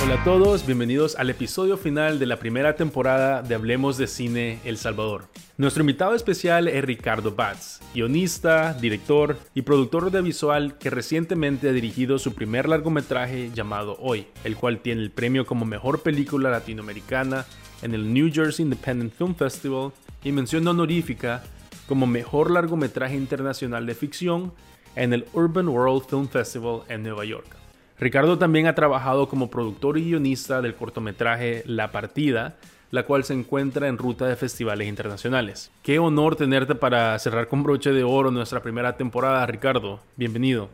Hola a todos, bienvenidos al episodio final de la primera temporada de Hablemos de Cine El Salvador. Nuestro invitado especial es Ricardo Batz, guionista, director y productor audiovisual que recientemente ha dirigido su primer largometraje llamado Hoy, el cual tiene el premio como mejor película latinoamericana en el New Jersey Independent Film Festival y mención honorífica como mejor largometraje internacional de ficción en el Urban World Film Festival en Nueva York. Ricardo también ha trabajado como productor y guionista del cortometraje La Partida, la cual se encuentra en ruta de festivales internacionales. Qué honor tenerte para cerrar con broche de oro nuestra primera temporada, Ricardo. Bienvenido.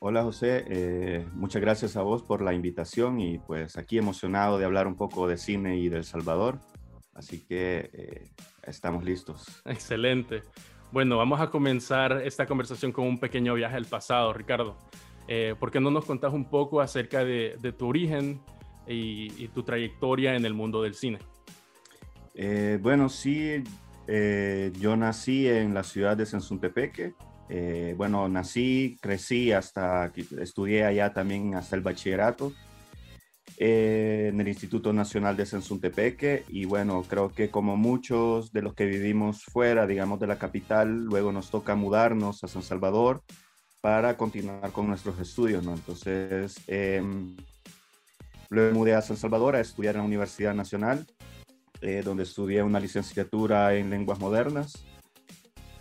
Hola José, eh, muchas gracias a vos por la invitación y pues aquí emocionado de hablar un poco de cine y del Salvador. Así que eh, estamos listos. Excelente. Bueno, vamos a comenzar esta conversación con un pequeño viaje al pasado, Ricardo. Eh, ¿Por qué no nos contás un poco acerca de, tu origen y, tu trayectoria en el mundo del cine? Eh, bueno, sí, eh, yo nací en la ciudad de Sensuntepeque. bueno, nací, crecí hasta, estudié allá también hasta el bachillerato en el Instituto Nacional de Sensuntepeque y bueno, creo que como muchos de los que vivimos fuera, digamos, de la capital, luego nos toca mudarnos a San Salvador para continuar con nuestros estudios, ¿no? Entonces, eh, luego me mudé a San Salvador a estudiar en la Universidad Nacional, eh, donde estudié una licenciatura en lenguas modernas.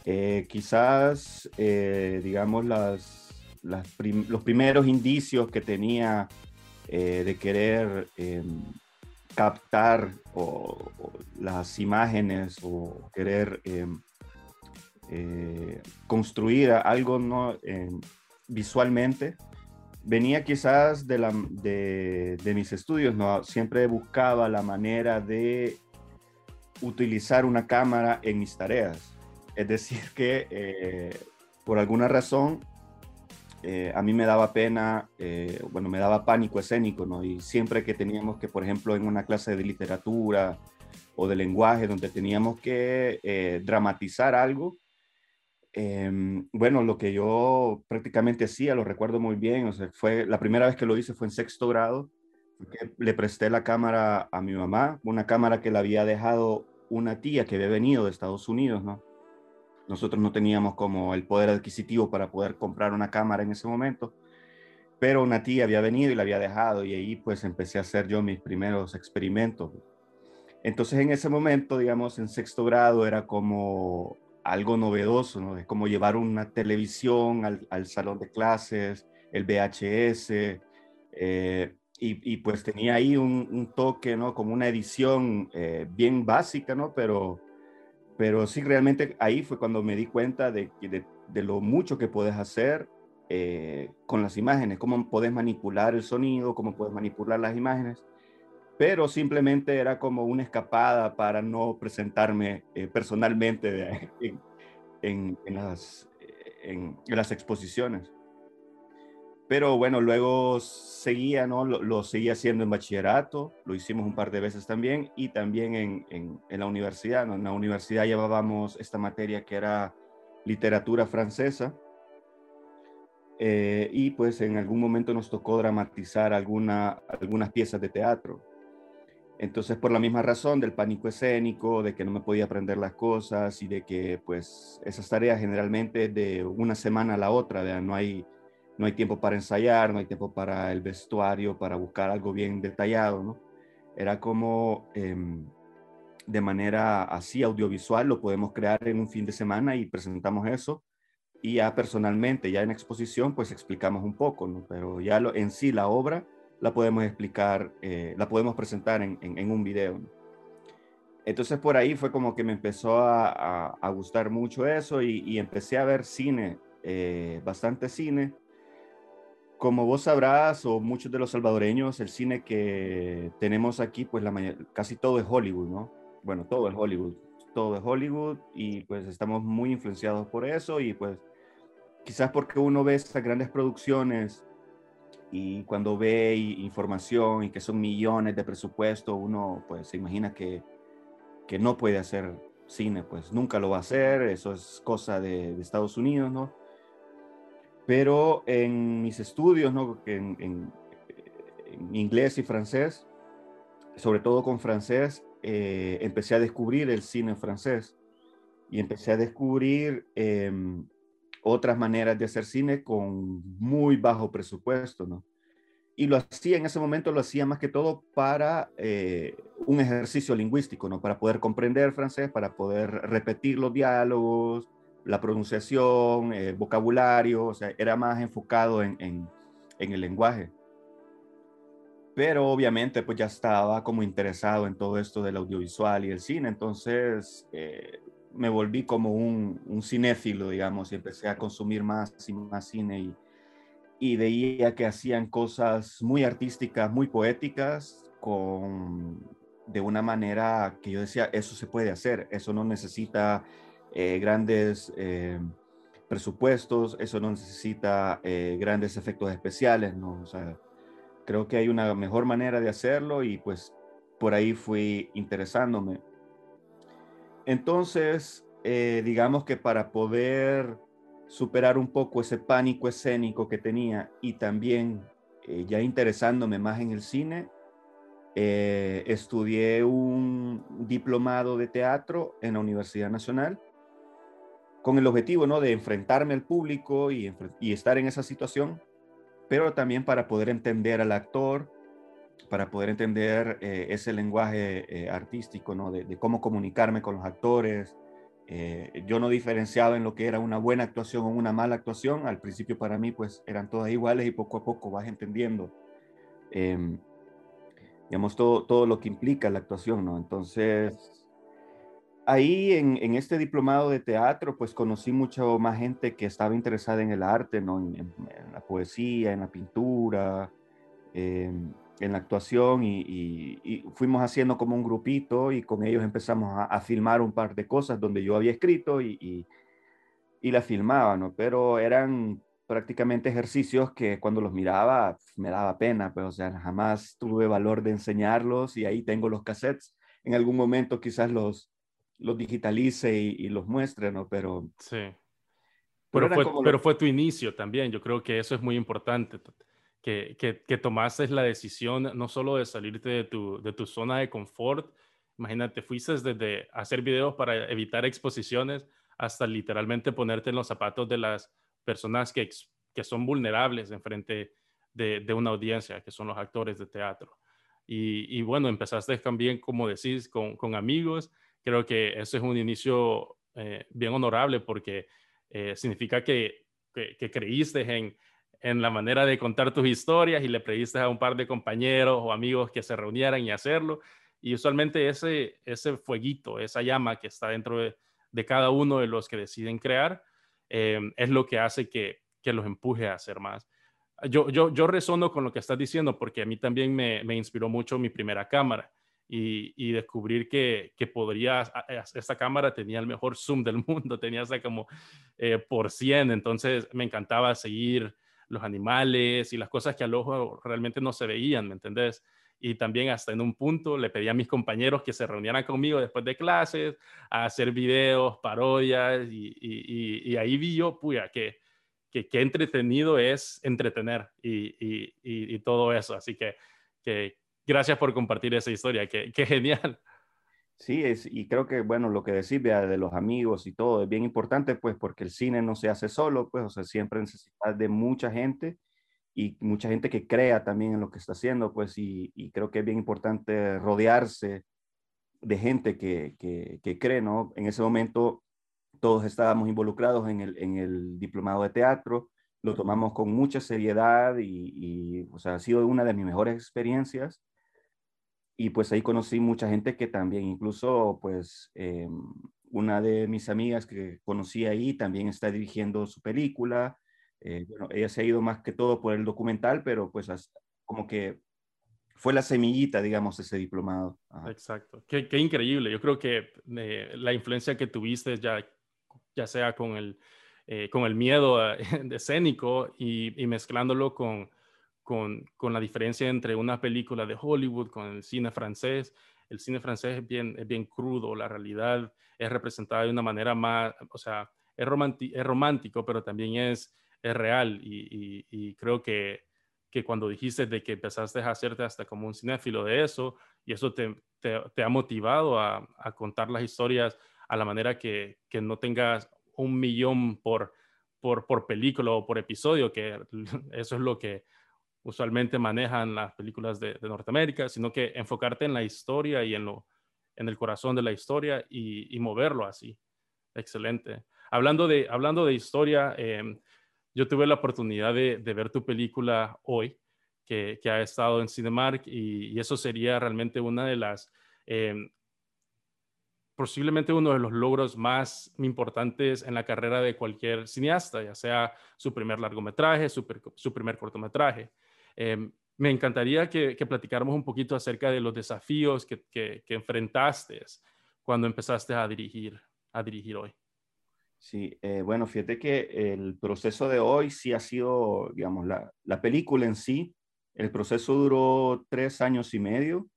Eh, quizás, eh, digamos, las, los primeros indicios que tenía de querer em, captar las imágenes o querer em, eh, construir algo ¿no? visualmente, venía quizás de, la, de, mis estudios, ¿no? Siempre buscaba la manera de utilizar una cámara en mis tareas. Es decir, que eh, por alguna razón eh, a mí me daba pena, bueno, me daba pánico escénico, ¿no? Y siempre que teníamos que, por ejemplo, en una clase de literatura o de lenguaje, donde teníamos que dramatizar algo, Em, bueno, lo que yo prácticamente hacía, lo recuerdo muy bien, o sea, fue la primera vez que lo hice fue en sexto grado, que le presté la cámara a mi mamá, una cámara que le había dejado una tía que había venido de Estados Unidos, ¿no? Nosotros no teníamos como el poder adquisitivo para poder comprar una cámara en ese momento, pero una tía había venido y la había dejado y ahí pues empecé a hacer yo mis primeros experimentos. Entonces en ese momento, digamos, en sexto grado era como algo novedoso, ¿no? Es como llevar una televisión al, salón de clases, el VHS, eh, y, pues tenía ahí un, toque, ¿no? Como una edición eh, bien básica, ¿no? Pero, pero sí, realmente ahí fue cuando me di cuenta de, de, lo mucho que puedes hacer eh, con las imágenes, cómo puedes manipular el sonido, cómo puedes manipular las imágenes pero simplemente era como una escapada para no presentarme eh, personalmente en, las, en, las, exposiciones. Pero bueno, luego seguía, ¿no? Lo, seguía haciendo en bachillerato, lo hicimos un par de veces también y también en, la universidad. ¿no? En la universidad llevábamos esta materia que era literatura francesa. Eh, y pues en algún momento nos tocó dramatizar alguna, algunas piezas de teatro. Entonces, por la misma razón del pánico escénico, de que no me podía aprender las cosas y de que, pues, esas tareas generalmente de una semana a la otra, no hay, no hay tiempo para ensayar, no hay tiempo para el vestuario, para buscar algo bien detallado, ¿no? Era como em, de manera así audiovisual, lo podemos crear en un fin de semana y presentamos eso. Y ya personalmente, ya en exposición, pues explicamos un poco. Pero ya lo, en sí la obra la podemos explicar, eh, la podemos presentar en, un video. Entonces por ahí fue como que me empezó a, gustar mucho eso y, empecé a ver cine, eh, bastante cine. Como vos sabrás, o muchos de los salvadoreños, el cine que tenemos aquí, pues la casi todo es Hollywood, ¿no? Bueno, todo es Hollywood, todo es Hollywood y pues estamos muy influenciados por eso y pues quizás porque uno ve estas grandes producciones y cuando ve información y que son millones de presupuesto, uno pues se imagina que, que no puede hacer cine, pues nunca lo va a hacer, eso es cosa de, Estados Unidos, ¿no? Pero en mis estudios, ¿no? En, en, inglés y francés, sobre todo con francés, eh, empecé a descubrir el cine francés y empecé a descubrir em, otras maneras de hacer cine con muy bajo presupuesto, ¿no? Y lo hacía en ese momento, lo hacía más que todo para eh, un ejercicio lingüístico, ¿no? Para poder comprender francés, para poder repetir los diálogos, la pronunciación, el vocabulario, o sea, era más enfocado en, en, en el lenguaje. Pero obviamente pues ya estaba como interesado en todo esto del audiovisual y el cine, entonces eh, me volví como un, un, cinéfilo, digamos, y empecé a consumir más y más cine y, y veía que hacían cosas muy artísticas, muy poéticas, con, de una manera que yo decía, eso se puede hacer, eso no necesita eh, grandes eh, presupuestos, eso no necesita eh, grandes efectos especiales, ¿no? Creo que hay una mejor manera de hacerlo y pues por ahí fui interesándome. Entonces, digamos que para poder superar un poco ese pánico escénico que tenía y también ya interesándome más en el cine, estudié un diplomado de teatro en la Universidad Nacional con el objetivo ¿no? de enfrentarme al público y, estar en esa situación, pero también para poder entender al actor, para poder entender eh, ese lenguaje artístico, ¿no? de, de, cómo comunicarme con los actores, eh, yo no diferenciaba en lo que era una buena actuación o una mala actuación. Al principio para mí pues eran todas iguales y poco a poco vas entendiendo, em, digamos, todo, todo lo que implica la actuación, ¿no? Entonces, ahí en, en, este diplomado de teatro pues conocí mucho más gente que estaba interesada en el arte, ¿no? En, la poesía, en la pintura. Eh, en la actuación y, fuimos haciendo como un grupito y con ellos empezamos a, filmar un par de cosas donde yo había escrito y, y, la filmaba, ¿no? Pero eran prácticamente ejercicios que cuando los miraba me daba pena, pues, o sea, jamás tuve valor de enseñarlos y ahí tengo los cassettes. En algún momento quizás los, los digitalice y, los muestre, ¿no? Pero... Sí. Pero, fue, pero fue tu inicio también, yo creo que eso es muy importante que, que, tomaste la decisión no solo de salirte de tu, de tu zona de confort, imagínate, fuiste desde hacer videos para evitar exposiciones hasta literalmente ponerte en los zapatos de las personas que, que son vulnerables en frente de, de, una audiencia, que son los actores de teatro. Y, y bueno, empezaste también, como decís, con, con, amigos. Creo que eso es un inicio eh, bien honorable porque eh, significa que, que, que, creíste en, en la manera de contar tus historias y le pediste a un par de compañeros o amigos que se reunieran y hacerlo. Y usualmente ese, ese fueguito, esa llama que está dentro de, cada uno de los que deciden crear, eh, es lo que hace que, que, los empuje a hacer más. Yo, yo, yo resono con lo que estás diciendo porque a mí también me, me inspiró mucho mi primera cámara. Y, descubrir que, que podría, esta cámara tenía el mejor zoom del mundo, tenía hasta como eh, por 100, entonces me encantaba seguir los animales y las cosas que al ojo realmente no se veían, ¿me entendés? Y también hasta en un punto le pedí a mis compañeros que se reunieran conmigo después de clases a hacer videos, parodias y, ahí vi yo, puya, que, que, entretenido es entretener y, todo eso. Así que gracias por compartir esa historia, que, que genial. Sí, es, y creo que, bueno, lo que decís de los amigos y todo es bien importante, pues, porque el cine no se hace solo, pues, o sea, siempre necesita de mucha gente y mucha gente que crea también en lo que está haciendo, pues, y, creo que es bien importante rodearse de gente que, que, cree, ¿no? En ese momento todos estábamos involucrados en el, en el diplomado de teatro, lo tomamos con mucha seriedad y, y, o sea, ha sido una de mis mejores experiencias y pues ahí conocí mucha gente que también, incluso pues eh, una de mis amigas que conocí ahí también está dirigiendo su película. Eh, bueno, ella se ha ido más que todo por el documental, pero pues como que fue la semillita, digamos, ese diplomado. Exacto. Qué, qué, increíble. Yo creo que eh, la influencia que tuviste ya, ya sea con el, con el miedo escénico y, y mezclándolo con, con, la diferencia entre una película de Hollywood con el cine francés, el cine francés es bien, es bien crudo, la realidad es representada de una manera más, o sea, es, es romántico, pero también es, es real. Y, creo que, que, cuando dijiste de que empezaste a hacerte hasta como un cinéfilo de eso y eso te, te, ha motivado a, a, contar las historias a la manera que, que no tengas un millón por, por, por película o por episodio, que eso es lo que usualmente manejan las películas de, Norteamérica, sino que enfocarte en la historia y en, lo, en el corazón de la historia y, moverlo así. Excelente. Hablando de, hablando de historia, em, yo tuve la oportunidad de, ver tu película hoy, que, que, ha estado en Cinemark, y, eso sería realmente una de las, em, posiblemente uno de los logros más importantes en la carrera de cualquier cineasta, ya sea su primer largometraje, su primer cortometraje. Em, me encantaría que, platicáramos un poquito acerca de los desafíos que, que, enfrentaste cuando empezaste a dirigir, a dirigir hoy. Sí, eh, bueno, fíjate que el proceso de hoy sí ha sido, digamos, la, la, película en sí, el proceso duró tres años y medio,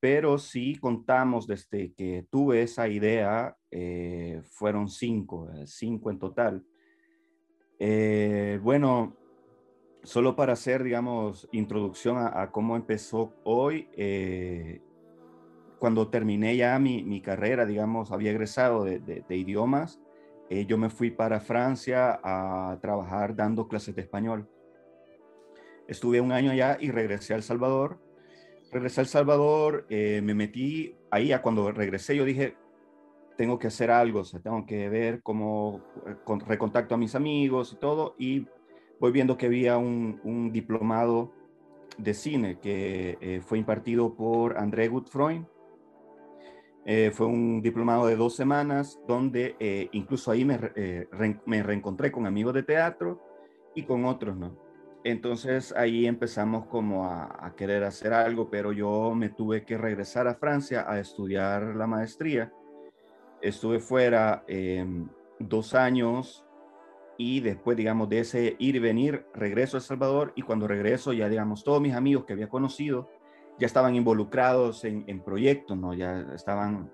pero sí contamos desde que tuve esa idea, eh, fueron cinco, eh, cinco en total. bueno, solo para hacer, digamos, introducción a, cómo empezó hoy, eh, cuando terminé ya mi, carrera, digamos, había egresado de, idiomas, eh, yo me fui para Francia a trabajar dando clases de español. Estuve un año allá y regresé a El Salvador. Regresé a El Salvador, eh, me metí ahí, a cuando regresé yo dije, tengo que hacer algo, o sea, tengo que ver cómo recontacto a mis amigos y todo, y voy viendo que había un, diplomado de cine que eh, fue impartido por André Gutfreund. Eh, fue un diplomado de dos semanas donde eh, incluso ahí me, me, reencontré con amigos de teatro y con otros, ¿no? Entonces ahí empezamos como a, a, querer hacer algo, pero yo me tuve que regresar a Francia a estudiar la maestría. Estuve fuera em, dos años y después, digamos, de ese ir y venir, regreso a El Salvador y cuando regreso ya, digamos, todos mis amigos que había conocido ya estaban involucrados en, proyectos, ¿no? Ya estaban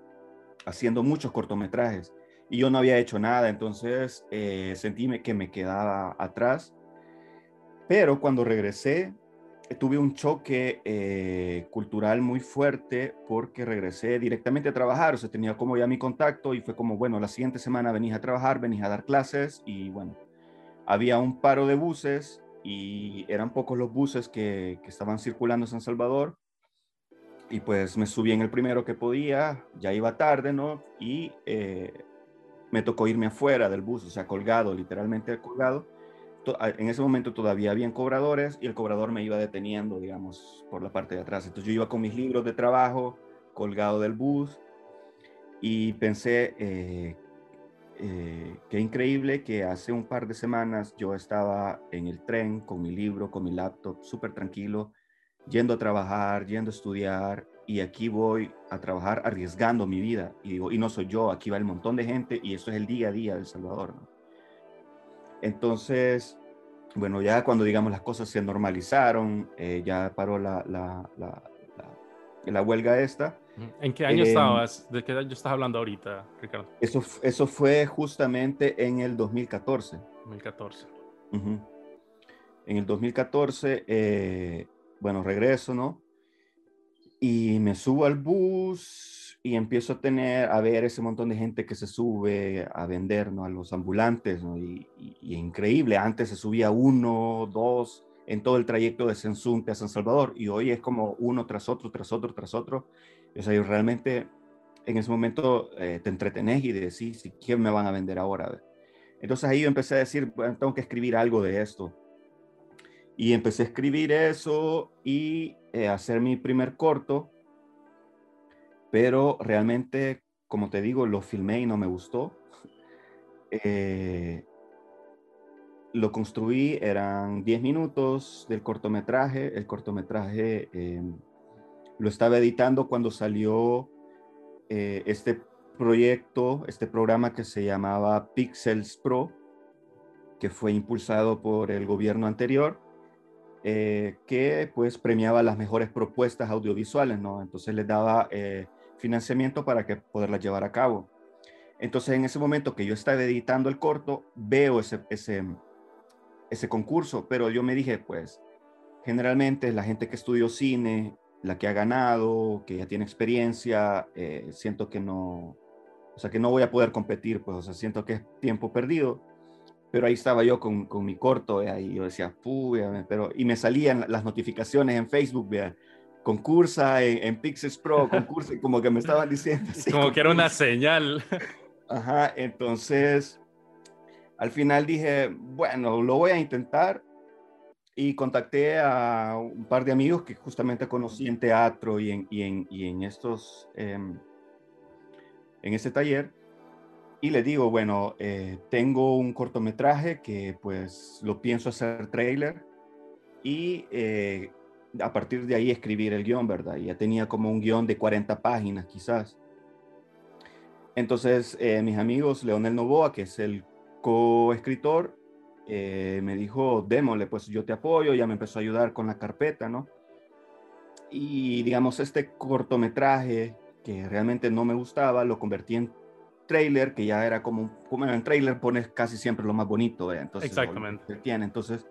haciendo muchos cortometrajes y yo no había hecho nada, entonces eh, sentí que me quedaba atrás. Pero cuando regresé, tuve un choque eh, cultural muy fuerte porque regresé directamente a trabajar, o sea, tenía como ya mi contacto y fue como, bueno, la siguiente semana venís a trabajar, venís a dar clases y bueno, había un paro de buses y eran pocos los buses que, estaban circulando en San Salvador. Y pues me subí en el primero que podía, ya iba tarde, ¿no? Y eh, me tocó irme afuera del bus, o sea, colgado, literalmente colgado. En ese momento todavía habían cobradores y el cobrador me iba deteniendo, digamos, por la parte de atrás. Entonces yo iba con mis libros de trabajo colgado del bus y pensé, eh, eh, qué increíble que hace un par de semanas yo estaba en el tren con mi libro, con mi laptop, súper tranquilo, yendo a trabajar, yendo a estudiar, y aquí voy a trabajar arriesgando mi vida. Y digo, y no soy yo, aquí va el montón de gente y eso es el día a día del Salvador. Entonces, bueno, ya cuando digamos las cosas se normalizaron, eh, ya paró la, la, la, la huelga esta, ¿En qué año em, estabas? ¿De qué año estás hablando ahorita, Ricardo? Eso, eso fue justamente en el 2014. 2014. En el 2014, eh, bueno, regreso, ¿no? Y me subo al bus y empiezo a tener, a ver ese montón de gente que se sube a vender, ¿no? A los ambulantes, ¿no? Y, y increíble, antes se subía uno, dos, en todo el trayecto de Sensunte a San Salvador y hoy es como uno tras otro, tras otro, tras otro. O sea, realmente en ese momento eh, te entretenés y decís, ¿quién me van a vender ahora? Entonces ahí yo empecé a decir, bueno, tengo que escribir algo de esto. Y empecé a escribir eso y eh, hacer mi primer corto, pero realmente, como te digo, lo filmé y no me gustó. Eh, lo construí, eran 10 minutos del cortometraje. El cortometraje eh, lo estaba editando cuando salió eh, este proyecto, este programa que se llamaba Pixels Pro, que fue impulsado por el gobierno anterior. eh, que pues premiaba las mejores propuestas audiovisuales, ¿no? Entonces les daba eh, financiamiento para que poderlas llevar a cabo. Entonces en ese momento que yo estaba editando el corto, veo ese, ese, ese concurso, pero yo me dije, pues, generalmente la gente que estudió cine, la que ha ganado, que ya tiene experiencia, eh, siento que no, o sea, que no voy a poder competir, pues, o sea, siento que es tiempo perdido pero ahí estaba yo con, con mi corto, y yo decía, pero, y me salían las notificaciones en Facebook, vea, concursa en, en Pixels Pro, concursa, como que me estaban diciendo. como que era una señal. Ajá, entonces, al final dije, bueno, lo voy a intentar, y contacté a un par de amigos que justamente conocí en teatro y en, y en, y en estos, em, en este taller, y le digo, bueno, eh, tengo un cortometraje que pues lo pienso hacer trailer y eh, a partir de ahí escribir el guion, ¿verdad? Ya tenía como un guion de 40 páginas quizás. Entonces eh, mis amigos, Leonel Novoa, que es el coescritor, me dijo, démosle, pues yo te apoyo, ya me empezó a ayudar con la carpeta, ¿no? Y digamos, este cortometraje que realmente no me gustaba, lo convertí en trailer, que ya era como, como en trailer pones casi siempre lo más bonito, entonces Exactamente. Tiene. Entonces,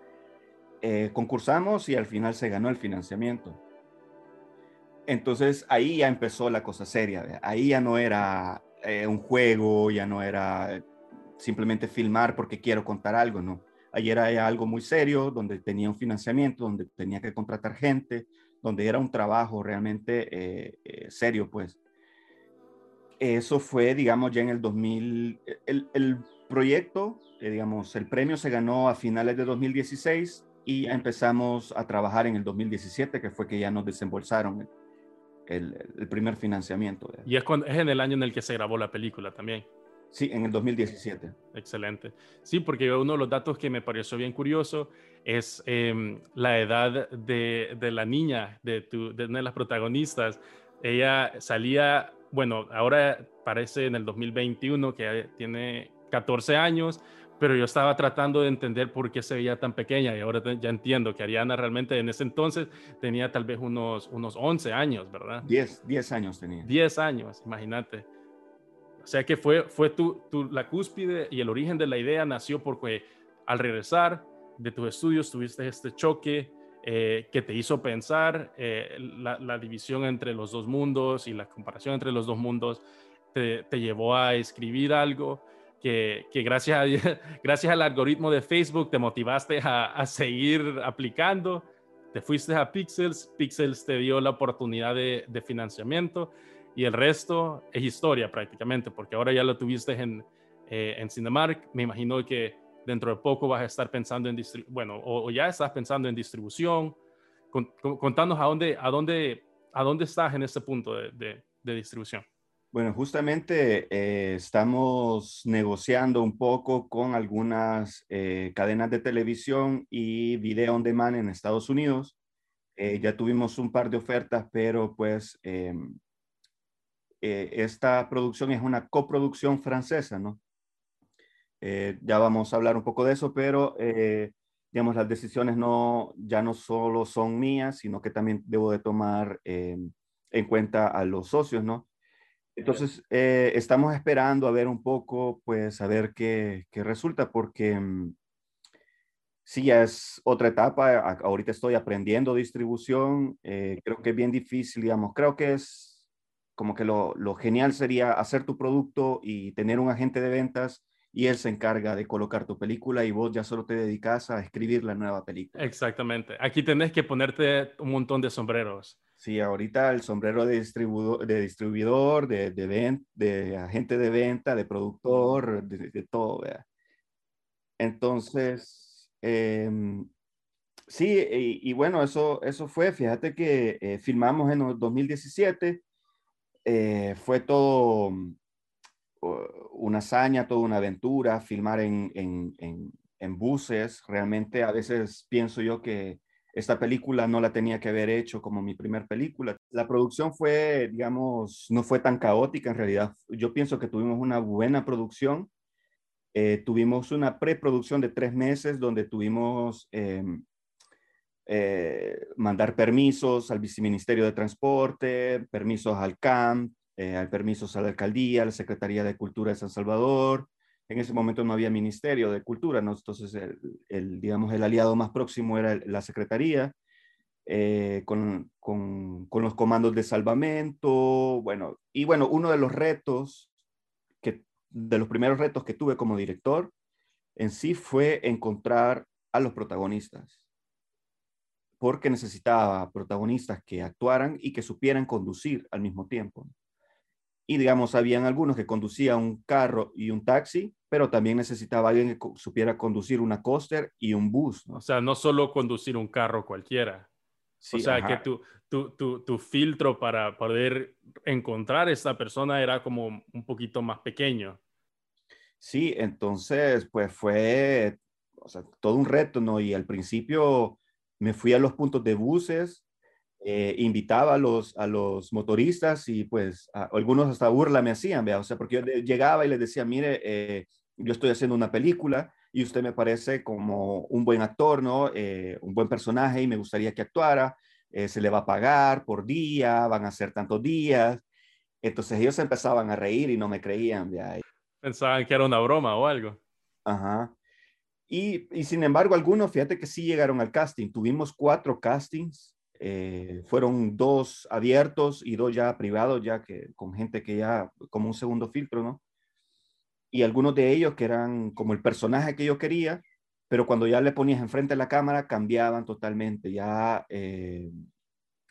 eh, concursamos y al final se ganó el financiamiento. Entonces ahí ya empezó la cosa seria, ahí ya no era eh, un juego, ya no era simplemente filmar porque quiero contar algo, no. Ahí era algo muy serio, donde tenía un financiamiento, donde tenía que contratar gente, donde era un trabajo realmente eh, serio, pues. Eso fue, digamos, ya en el 2000, el, el proyecto, eh, digamos, el premio se ganó a finales de 2016 y empezamos a trabajar en el 2017, que fue que ya nos desembolsaron el, el, primer financiamiento. Y es, es en el año en el que se grabó la película también. Sí, en el 2017. Excelente. Sí, porque uno de los datos que me pareció bien curioso es eh, la edad de, de, la niña, de, tu, de una de las protagonistas. Ella salía bueno, ahora parece en el 2021 que tiene 14 años, pero yo estaba tratando de entender por qué se veía tan pequeña y ahora ya entiendo que Ariana realmente en ese entonces tenía tal vez unos, unos 11 años, ¿verdad? 10, 10 años tenía. 10 años, imagínate. O sea que fue, fue tu, tu, la cúspide y el origen de la idea nació porque al regresar de tus estudios tuviste este choque eh, que te hizo pensar eh, la, división entre los dos mundos y la comparación entre los dos mundos te, llevó a escribir algo que, gracias, a, gracias al algoritmo de Facebook te motivaste a, seguir aplicando, te fuiste a Pixels, Pixels te dio la oportunidad de, financiamiento y el resto es historia prácticamente, porque ahora ya lo tuviste en, eh, en Cinemark, me imagino que dentro de poco vas a estar pensando en, bueno, o, ya estás pensando en distribución. contanos a dónde, a, dónde, a dónde estás en este punto de, de, distribución. Bueno, justamente eh, estamos negociando un poco con algunas eh, cadenas de televisión y video on demand en Estados Unidos. Eh, ya tuvimos un par de ofertas, pero pues em, esta producción es una coproducción francesa, ¿no? Ya vamos a hablar un poco de eso, pero digamos, las decisiones no, ya no solo son mías, sino que también debo de tomar eh, en cuenta a los socios, ¿no? Entonces, estamos esperando a ver un poco, pues, a ver qué, qué resulta, porque mm, sí, ya es otra etapa. Ahorita estoy aprendiendo distribución. creo que es bien difícil, digamos. Creo que es como que lo, lo, genial sería hacer tu producto y tener un agente de ventas y él se encarga de colocar tu película y vos ya solo te dedicas a escribir la nueva película. Exactamente. Aquí tenés que ponerte un montón de sombreros. Sí, ahorita el sombrero de, distribuidor, de, distribuidor, de, de, de agente de venta, de productor, de, todo. Entonces, em, sí, y, bueno, eso, eso fue, fíjate que eh, filmamos en el 2017, eh, fue todo una hazaña, toda una aventura, filmar en, en, en, buses. Realmente a veces pienso yo que esta película no la tenía que haber hecho como mi primer película. La producción fue, digamos, no fue tan caótica en realidad. Yo pienso que tuvimos una buena producción. Eh, tuvimos una preproducción de tres meses donde tuvimos em, eh, mandar permisos al viceministerio de Transporte, permisos al CAMP, eh, permisos a la alcaldía, a la Secretaría de Cultura de San Salvador. En ese momento no había Ministerio de Cultura, ¿no? entonces el, digamos, el aliado más próximo era la Secretaría, eh, con, con, con, los comandos de salvamento, bueno, y bueno, uno de los retos, que, de los primeros retos que tuve como director en sí fue encontrar a los protagonistas porque necesitaba protagonistas que actuaran y que supieran conducir al mismo tiempo. Y digamos, habían algunos que conducían un carro y un taxi, pero también necesitaba alguien que supiera conducir una coaster y un bus. O sea, no solo conducir un carro cualquiera. o sea, que tu, tu, tu, tu, filtro para poder encontrar a esta persona era como un poquito más pequeño. Sí, entonces, pues fue o sea, todo un reto, ¿no? Y al principio me fui a los puntos de buses, eh, invitaba a los, a los motoristas y pues algunos hasta burla me hacían, ¿vea? o sea, porque yo llegaba y les decía, mire, eh, yo estoy haciendo una película y usted me parece como un buen actor, ¿no? Eh, un buen personaje y me gustaría que actuara, se le va a pagar por día, van a ser tantos días. Entonces ellos empezaban a reír y no me creían. ¿vea? Pensaban que era una broma o algo. Ajá. Y, sin embargo, algunos, fíjate que sí llegaron al casting. Tuvimos cuatro castings. Eh, fueron dos abiertos y dos ya privados, ya que con gente que ya, como un segundo filtro, ¿no? Y algunos de ellos que eran como el personaje que yo quería, pero cuando ya le ponías enfrente a la cámara cambiaban totalmente, ya, eh,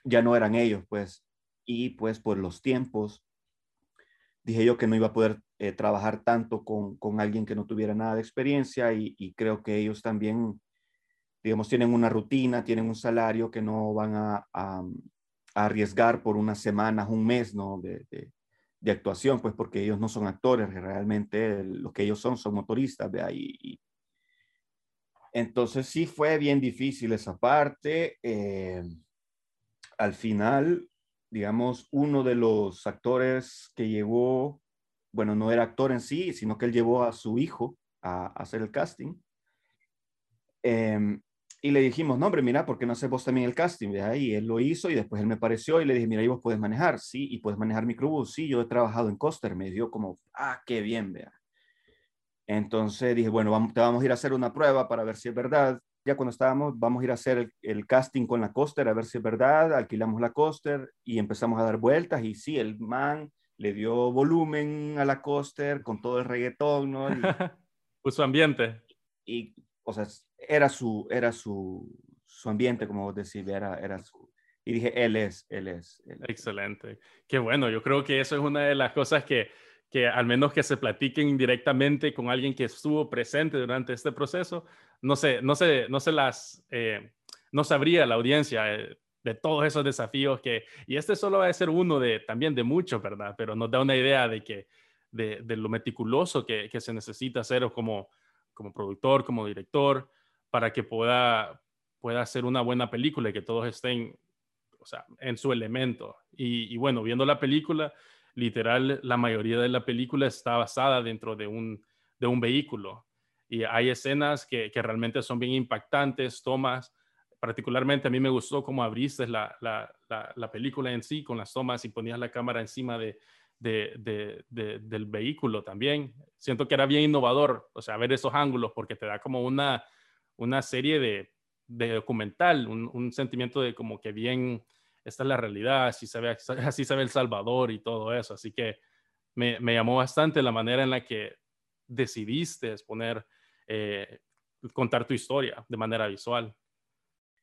ya no eran ellos, pues. Y pues por los tiempos, dije yo que no iba a poder eh, trabajar tanto con, con, alguien que no tuviera nada de experiencia y, creo que ellos también, digamos, tienen una rutina, tienen un salario que no van a, a, arriesgar por unas semanas, un mes, ¿no? De, de, actuación, pues porque ellos no son actores, realmente lo que ellos son son motoristas, de ahí. Entonces sí fue bien difícil esa parte. Eh, al final, digamos, uno de los actores que llegó, bueno, no era actor en sí, sino que él llevó a su hijo a, hacer el casting. Em, y le dijimos, no, hombre, mira, ¿por qué no haces vos también el casting? Y él lo hizo y después él me pareció y le dije, mira, y vos puedes manejar, sí, y puedes manejar microbús, sí, yo he trabajado en Coster, me dio como, ah, qué bien, vea. Entonces dije, bueno, vamos, te vamos a ir a hacer una prueba para ver si es verdad ya cuando estábamos, vamos a ir a hacer el, casting con la coaster a ver si es verdad, alquilamos la coaster y empezamos a dar vueltas y sí, el man le dio volumen a la coaster con todo el reggaetón, ¿no? Y, su ambiente. Y, o sea, era su, era su, su ambiente, como vos decís, era, era su... Y dije, él es, él es. Excelente. Qué bueno, yo creo que eso es una de las cosas que, que al menos que se platiquen indirectamente con alguien que estuvo presente durante este proceso, no sé, no sé, no se las, eh, no sabría la audiencia eh, de todos esos desafíos que, y este solo va a ser uno de, también de muchos, ¿verdad? Pero nos da una idea de que, de, de lo meticuloso que, que, se necesita hacer como, como productor, como director, para que pueda, pueda hacer una buena película y que todos estén, o sea, en su elemento. Y, bueno, viendo la película, literal, la mayoría de la película está basada dentro de un, de un vehículo y hay escenas que, que, realmente son bien impactantes, tomas, particularmente a mí me gustó cómo abriste la, la, la, película en sí con las tomas y ponías la cámara encima de, de, de, del vehículo también. Siento que era bien innovador, o sea, ver esos ángulos porque te da como una, una serie de, documental, un, sentimiento de como que bien, esta es la realidad, así se ve, así se El Salvador y todo eso. Así que me, me llamó bastante la manera en la que decidiste exponer, eh, contar tu historia de manera visual.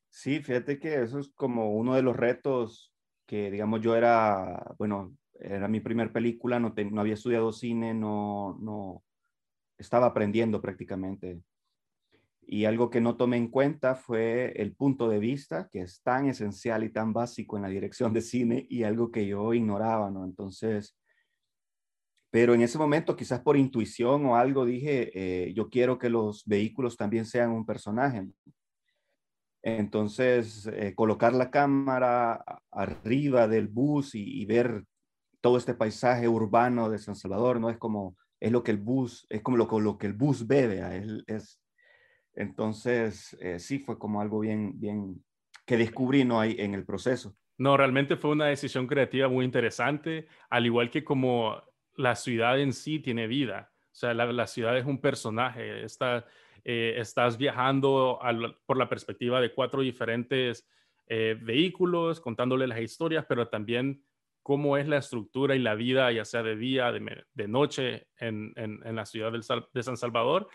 Sí, fíjate que eso es como uno de los retos que, digamos, yo era, bueno, era mi primer película, no, no había estudiado cine, no, no, estaba aprendiendo prácticamente. Y algo que no tomé en cuenta fue el punto de vista, que es tan esencial y tan básico en la dirección de cine y algo que yo ignoraba, ¿no? Entonces, pero en ese momento, quizás por intuición o algo, dije, eh, yo quiero que los vehículos también sean un personaje. Entonces, eh, colocar la cámara arriba del bus y, ver todo este paisaje urbano de San Salvador, ¿no? Es como, es lo que el bus, es como lo, lo que el bus bebe, es, es entonces, eh, sí fue como algo bien, bien, que descubrí ¿no? hay en el proceso. No, realmente fue una decisión creativa muy interesante, al igual que como la ciudad en sí tiene vida. O sea, la, ciudad es un personaje. Está, eh, estás viajando por la perspectiva de cuatro diferentes eh, vehículos, contándole las historias, pero también cómo es la estructura y la vida, ya sea de día, de, noche, en, la ciudad de San Salvador,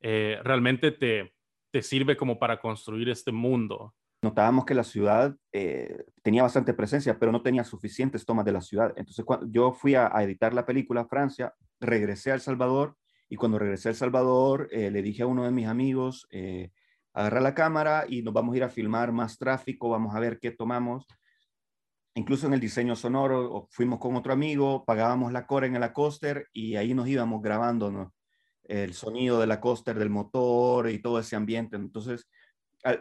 eh, realmente te, te sirve como para construir este mundo. Notábamos que la ciudad eh, tenía bastante presencia, pero no tenía suficientes tomas de la ciudad. Entonces, cuando yo fui a, editar la película Francia, regresé a El Salvador y cuando regresé a El Salvador eh, le dije a uno de mis amigos, eh, agarra la cámara y nos vamos a ir a filmar más tráfico, vamos a ver qué tomamos. Incluso en el diseño sonoro, fuimos con otro amigo, pagábamos la cora en el acoster y ahí nos íbamos grabando ¿no? el sonido del acoster, del motor y todo ese ambiente. Entonces,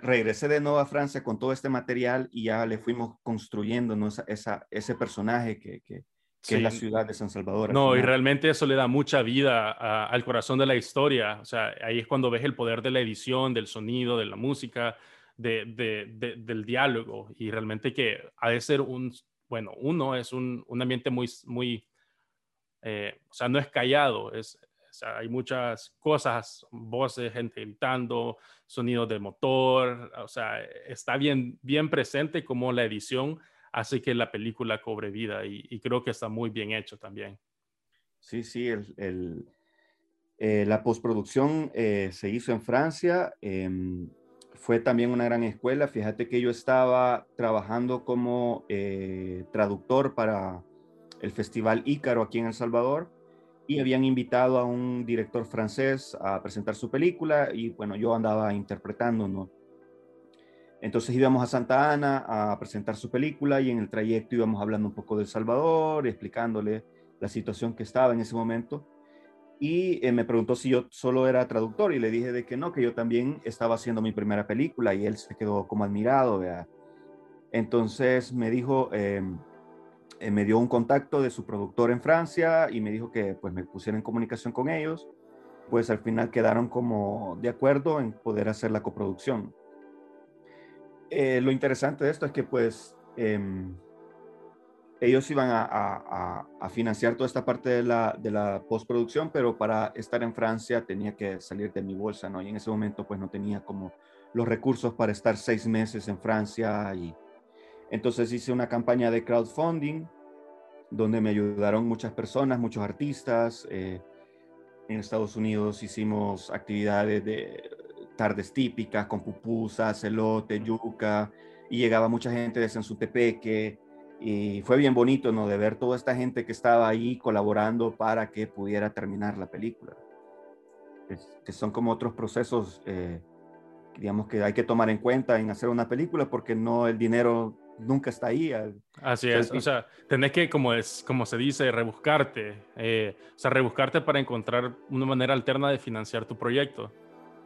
regresé de nuevo a Francia con todo este material y ya le fuimos construyendo esa, ese personaje que, que, es la ciudad de San Salvador. No, y realmente eso le da mucha vida al corazón de la historia. O sea, ahí es cuando ves el poder de la edición, del sonido, de la música, de, de, del diálogo. Y realmente que ha de ser un, bueno, uno es un, un ambiente muy, muy, eh, o sea, no es callado, es, hay muchas cosas, voces, gente gritando, sonidos de motor, o sea, está bien, bien presente como la edición hace que la película cobre vida y, creo que está muy bien hecho también. Sí, sí, el, eh, la postproducción eh, se hizo en Francia, em, fue también una gran escuela. Fíjate que yo estaba trabajando como eh, traductor para el Festival Ícaro aquí en El Salvador y habían invitado a un director francés a presentar su película y bueno, yo andaba interpretando, ¿no? Entonces íbamos a Santa Ana a presentar su película y en el trayecto íbamos hablando un poco de El Salvador, explicándole la situación que estaba en ese momento. Y eh, me preguntó si yo solo era traductor y le dije de que no, que yo también estaba haciendo mi primera película y él se quedó como admirado, ¿vea? Entonces me dijo, eh, eh, me dio un contacto de su productor en Francia y me dijo que pues me pusiera en comunicación con ellos. Pues al final quedaron como de acuerdo en poder hacer la coproducción. Eh, lo interesante de esto es que pues em, ellos iban a, a, financiar toda esta parte de la, de la, postproducción, pero para estar en Francia tenía que salir de mi bolsa, ¿no? Y en ese momento pues no tenía como los recursos para estar seis meses en Francia y, entonces hice una campaña de crowdfunding donde me ayudaron muchas personas, muchos artistas. Eh, en Estados Unidos hicimos actividades de tardes típicas con pupusas, elote, yuca, y llegaba mucha gente de Sensutepeque, y fue bien bonito, ¿no? De ver toda esta gente que estaba ahí colaborando para que pudiera terminar la película. que son como otros procesos, eh, digamos, que hay que tomar en cuenta en hacer una película, porque no el dinero nunca está ahí. Así es, o sea, tenés que, como, es, como se dice, rebuscarte, eh, o sea, rebuscarte para encontrar una manera alterna de financiar tu proyecto.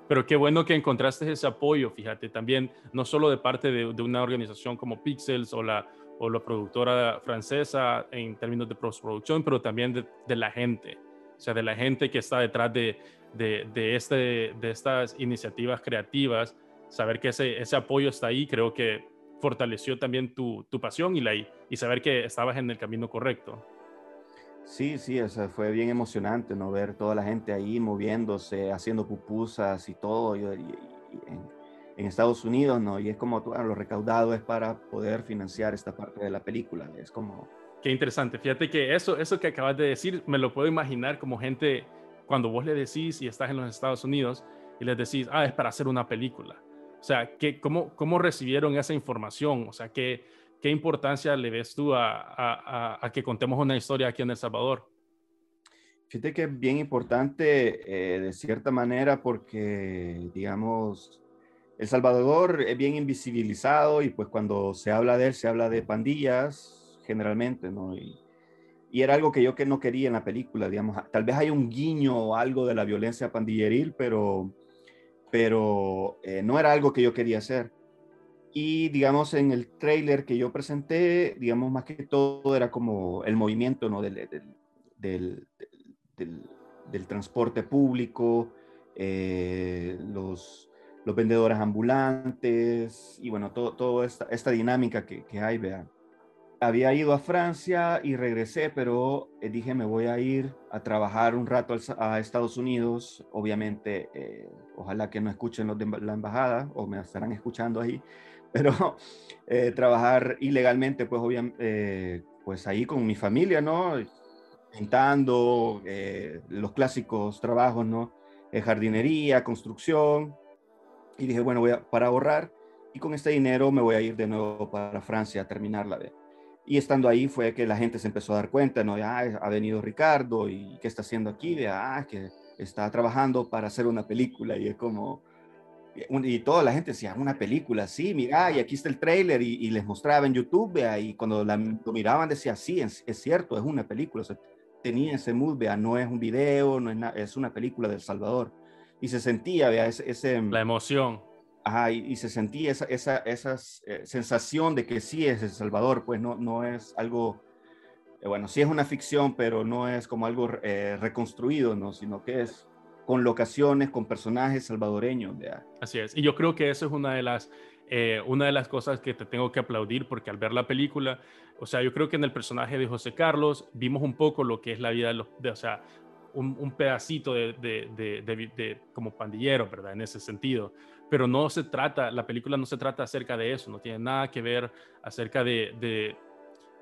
Pero qué bueno que encontraste ese apoyo, fíjate, también, no solo de parte de, una organización como Pixels o la, o la productora francesa en términos de postproducción, pero también de, la gente, o sea, de la gente que está detrás de, de, este, de estas iniciativas creativas, saber que ese, ese apoyo está ahí, creo que fortaleció también tu, tu pasión y, la, y saber que estabas en el camino correcto. Sí, sí, o fue bien emocionante, ¿no? Ver toda la gente ahí moviéndose, haciendo pupusas y todo y, en, Estados Unidos, ¿no? Y es como, bueno, lo recaudado es para poder financiar esta parte de la película, es como... Qué interesante, fíjate que eso, eso que acabas de decir, me lo puedo imaginar como gente, cuando vos le decís y estás en los Estados Unidos y les decís, ah, es para hacer una película o sea, ¿qué, cómo, ¿cómo recibieron esa información? O sea, ¿qué, qué importancia le ves tú a, a, que contemos una historia aquí en El Salvador? Fíjate que es bien importante eh, de cierta manera porque, digamos, El Salvador es bien invisibilizado y pues cuando se habla de él se habla de pandillas generalmente, ¿no? Y, y era algo que yo que no quería en la película, digamos, tal vez hay un guiño o algo de la violencia pandilleril, pero pero eh, no era algo que yo quería hacer. Y digamos, en el trailer que yo presenté, digamos, más que todo era como el movimiento ¿no? del, del, transporte público, eh, los, los vendedores ambulantes y bueno, toda todo esta, esta, dinámica que, que hay, vean. Había ido a Francia y regresé, pero eh, dije me voy a ir a trabajar un rato a Estados Unidos. Obviamente, eh, ojalá que no escuchen los de la embajada o me estarán escuchando ahí, pero eh, trabajar ilegalmente, pues obviamente, pues ahí con mi familia, ¿no? Pintando, los clásicos trabajos, ¿no? jardinería, construcción, y dije, bueno, voy a, para ahorrar y con este dinero me voy a ir de nuevo para Francia a terminar la vez. Y estando ahí fue que la gente se empezó a dar cuenta, ¿no? Ya ha venido Ricardo y qué está haciendo aquí, ah, que está trabajando para hacer una película y es como, y toda la gente decía, una película, sí, mira, y aquí está el trailer y, les mostraba en YouTube, y cuando la, lo miraban decía, sí, es, cierto, es una película, tenía ese mood, vea, no es un video, no es, es una película del Salvador y se sentía, vea, ese, La emoción. Ajá, y, se sentía esa, esa, esa eh, sensación de que sí es El Salvador, pues no, no es algo, eh, bueno, sí es una ficción, pero no es como algo eh, reconstruido, ¿no? Sino que es con locaciones, con personajes salvadoreños. ¿vea? Así es, y yo creo que eso es una de las... una de las cosas que te tengo que aplaudir porque al ver la película, o sea, yo creo que en el personaje de José Carlos vimos un poco lo que es la vida de los, de, o sea, un, pedacito de, de, como pandillero, ¿verdad? En ese sentido. Pero no se trata, la película no se trata acerca de eso, no tiene nada que ver acerca de,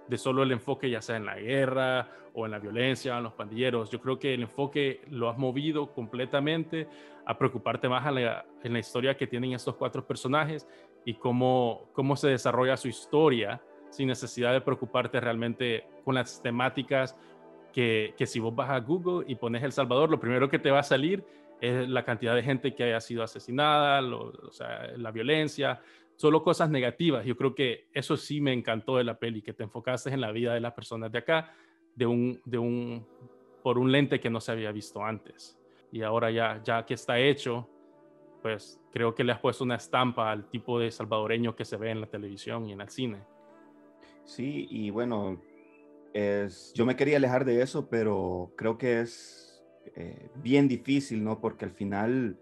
de solo el enfoque ya sea en la guerra o en la violencia, en los pandilleros. Yo creo que el enfoque lo has movido completamente a preocuparte más en la, en la historia que tienen estos cuatro personajes y cómo, cómo se desarrolla su historia sin necesidad de preocuparte realmente con las temáticas que, si vos vas a Google y pones El Salvador, lo primero que te va a salir es la cantidad de gente que haya sido asesinada, o sea, la violencia, solo cosas negativas. Yo creo que eso sí me encantó de la peli, que te enfocaste en la vida de las personas de acá, de un, de un, por un lente que no se había visto antes. Y ahora ya, ya que está hecho, pues creo que le has puesto una estampa al tipo de salvadoreño que se ve en la televisión y en el cine. Sí, y bueno, es, yo me quería alejar de eso, pero creo que es eh, bien difícil, ¿no? Porque al final,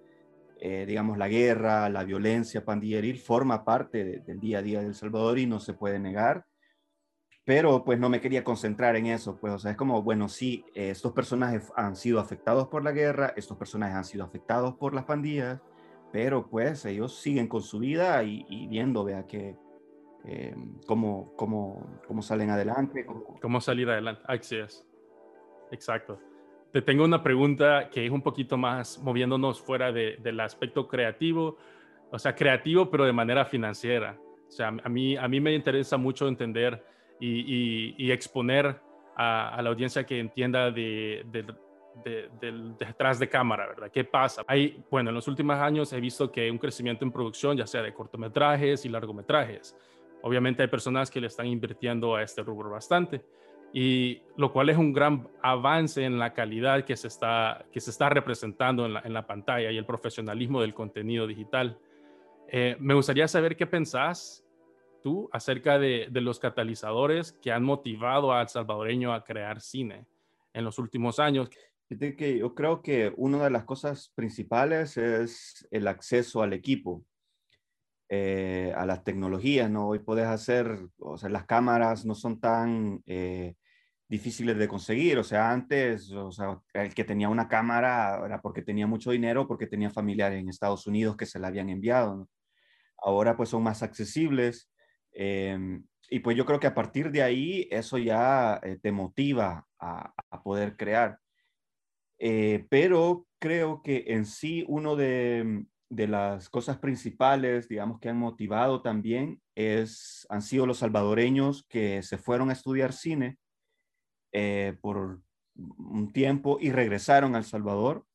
eh, digamos, la guerra, la violencia pandilleril forma parte del día a día del Salvador y no se puede negar. Pero pues no me quería concentrar en eso, pues, o sea, es como, bueno, sí, estos personajes han sido afectados por la guerra, estos personajes han sido afectados por las pandillas, pero pues ellos siguen con su vida y, y viendo, vea, que, eh, cómo, cómo, cómo, salen adelante. Cómo... salir adelante, así es. Exacto. Te tengo una pregunta que es un poquito más moviéndonos fuera de, del aspecto creativo, o sea, creativo pero de manera financiera. O sea, a mí, a mí me interesa mucho entender y, y, exponer a, a, la audiencia que entienda de, de, detrás de cámara, ¿verdad? ¿Qué pasa? Hay, bueno, en los últimos años he visto que hay un crecimiento en producción, ya sea de cortometrajes y largometrajes. Obviamente hay personas que le están invirtiendo a este rubro bastante, y lo cual es un gran avance en la calidad que se está, que se está representando en la, pantalla y el profesionalismo del contenido digital. Eh, me gustaría saber qué pensás tú acerca de, de, los catalizadores que han motivado al salvadoreño a crear cine en los últimos años. Yo creo que una de las cosas principales es el acceso al equipo. Eh, a las tecnologías, ¿no? Hoy puedes hacer, o sea, las cámaras no son tan eh, difíciles de conseguir, o sea, antes, o sea, el que tenía una cámara era porque tenía mucho dinero, porque tenía familiares en Estados Unidos que se la habían enviado, ¿no? Ahora pues son más accesibles em, y pues yo creo que a partir de ahí eso ya eh, te motiva a, a poder crear. pero creo que en sí uno de, de las cosas principales, digamos, que han motivado también es, han sido los salvadoreños que se fueron a estudiar cine eh, por un tiempo y regresaron al Salvador.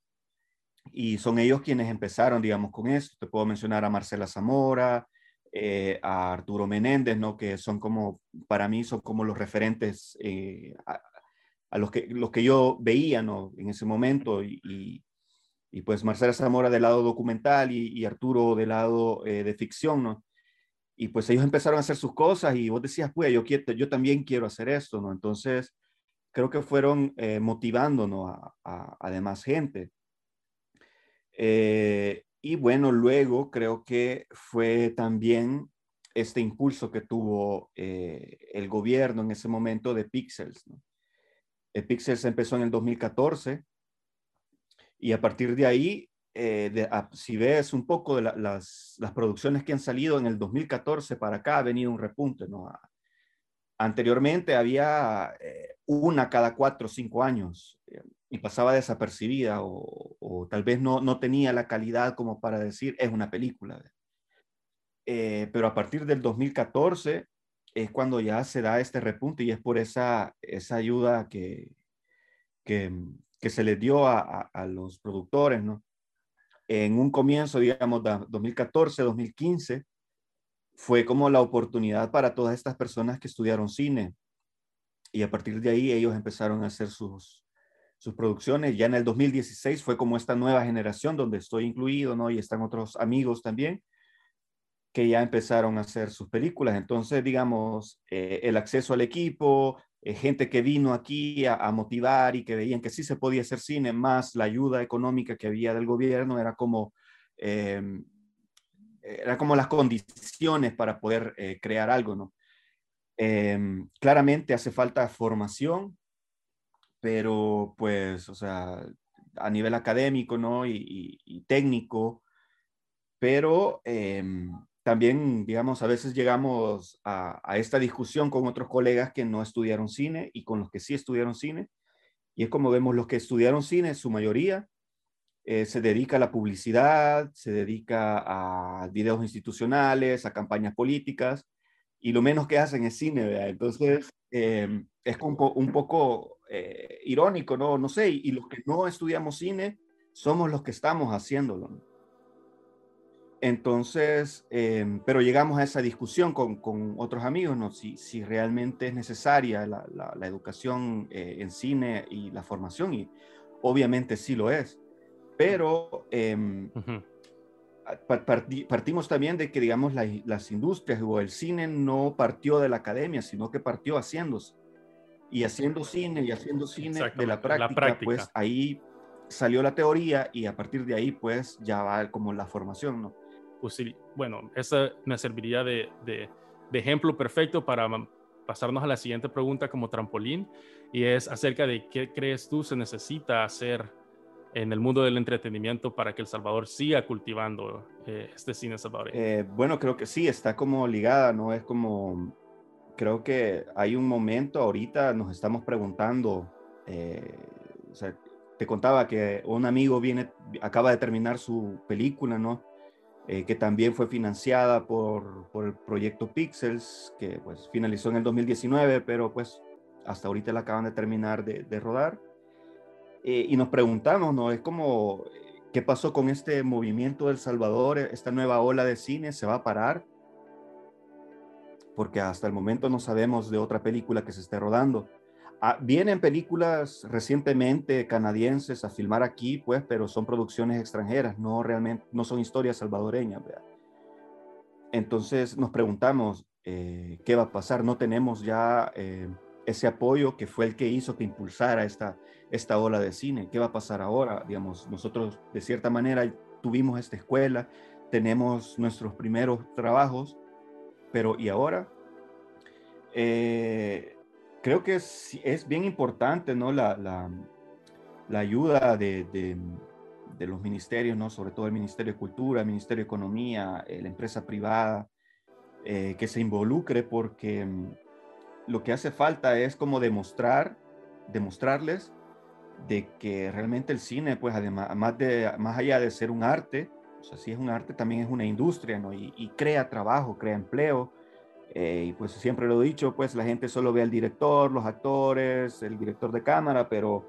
Y son ellos quienes empezaron, digamos, con esto. Te puedo mencionar a Marcela Zamora, eh, a Arturo Menéndez, ¿no? Que son como, para mí, son como los referentes eh, a, los, que, los que yo veía, ¿no? En ese momento y pues Marcela Zamora del lado documental y, Arturo del lado eh, de ficción, ¿no? Y pues ellos empezaron a hacer sus cosas y vos decías, pues yo, quiero, yo también quiero hacer esto, ¿no? Entonces, creo que fueron eh, motivándonos a, a, demás gente. Eh, y bueno, luego creo que fue también este impulso que tuvo eh, el gobierno en ese momento de Pixels. El Pixels empezó en el 2014 y a partir de ahí, eh, si ves un poco de las, producciones que han salido en el 2014 para acá, ha venido un repunte. ¿no? Anteriormente había eh, una cada cuatro o cinco años y pasaba desapercibida o, tal vez no, no tenía la calidad como para decir es una película. Eh, pero a partir del 2014 es cuando ya se da este repunte y es por esa, esa ayuda que, que, que se le dio a, a, los productores, ¿no? En un comienzo, digamos, 2014, 2015, fue como la oportunidad para todas estas personas que estudiaron cine. Y a partir de ahí ellos empezaron a hacer sus, sus producciones. Ya en el 2016 fue como esta nueva generación donde estoy incluido, ¿no? Y están otros amigos también que ya empezaron a hacer sus películas. Entonces, digamos, eh, el acceso al equipo, eh, gente que vino aquí a, motivar y que veían que sí se podía hacer cine, más la ayuda económica que había del gobierno, era como, em, era como las condiciones para poder eh, crear algo, ¿no? Em, claramente hace falta formación, pero pues, o sea, a nivel académico, ¿no? Y, técnico, pero em, también, digamos, a veces llegamos a, esta discusión con otros colegas que no estudiaron cine y con los que sí estudiaron cine, y es como vemos los que estudiaron cine, su mayoría, eh, se dedica a la publicidad, se dedica a videos institucionales, a campañas políticas, y lo menos que hacen es cine, ¿verdad? Entonces, em, es un, poco eh, irónico, ¿no? No sé, y, los que no estudiamos cine somos los que estamos haciéndolo. Entonces, em, pero llegamos a esa discusión con, con otros amigos, ¿no? Si, si, realmente es necesaria la, la, educación eh, en cine y la formación, y obviamente sí lo es, pero em, partimos también de que, digamos, las industrias o el cine no partió de la academia, sino que partió haciéndose y haciendo cine y haciendo cine de la práctica, pues ahí salió la teoría y a partir de ahí pues ya va como la formación, ¿no? Bueno, esa me serviría de ejemplo perfecto para pasarnos a la siguiente pregunta como trampolín y es acerca de qué crees tú se necesita hacer en el mundo del entretenimiento para que El Salvador siga cultivando eh, este cine salvadoreño? Eh, bueno, creo que sí, está como ligada, ¿no? Es como creo que hay un momento ahorita, nos estamos preguntando, eh, o sea, te contaba que un amigo viene, acaba de terminar su película, ¿no? Eh, que también fue financiada por, por, el proyecto Pixels, que pues finalizó en el 2019, pero pues hasta ahorita la acaban de terminar de, de rodar. Eh, y nos preguntamos, ¿no? Es como, ¿qué pasó con este movimiento del Salvador? Esta nueva ola de cine se va a parar porque hasta el momento no sabemos de otra película que se esté rodando. Ah, vienen películas recientemente canadienses a filmar aquí, pues, pero son producciones extranjeras, no realmente, no son historias salvadoreñas. Entonces nos preguntamos, eh, ¿qué va a pasar? No tenemos ya eh, ese apoyo que fue el que hizo que impulsara esta, esta ola de cine. ¿Qué va a pasar ahora? Digamos, nosotros de cierta manera tuvimos esta escuela, tenemos nuestros primeros trabajos, pero ¿y ahora? Eh, creo que es, es, bien importante, ¿no? La, la, la ayuda de, de, los ministerios, ¿no? Sobre todo el Ministerio de Cultura, el Ministerio de Economía, eh, la empresa privada, eh, que se involucre porque mm, lo que hace falta es como demostrar, demostrarles de que realmente el cine, pues además, más, de, más allá de ser un arte, o sea, si es un arte, también es una industria, ¿no? Y, crea trabajo, crea empleo. Eh, y pues siempre lo he dicho, pues la gente solo ve al director, los actores, el director de cámara, pero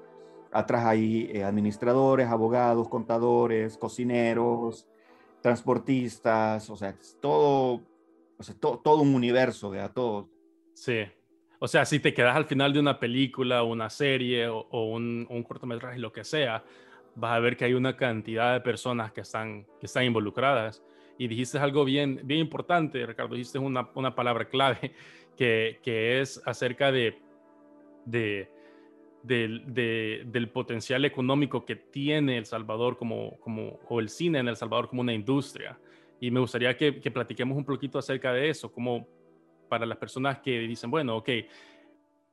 atrás hay eh, administradores, abogados, contadores, cocineros, transportistas, o sea, todo, o sea, todo un universo, de a todo. Sí. O sea, si te quedas al final de una película, una serie o, un, un cortometraje, lo que sea, vas a ver que hay una cantidad de personas que están, que están involucradas. Y dijiste algo bien, bien importante, Ricardo, dijiste una, una palabra clave que, que es acerca de, de, del, potencial económico que tiene El Salvador como, como, o el cine en El Salvador como una industria. Y me gustaría que, que platiquemos un poquito acerca de eso, como para las personas que dicen, bueno, ok,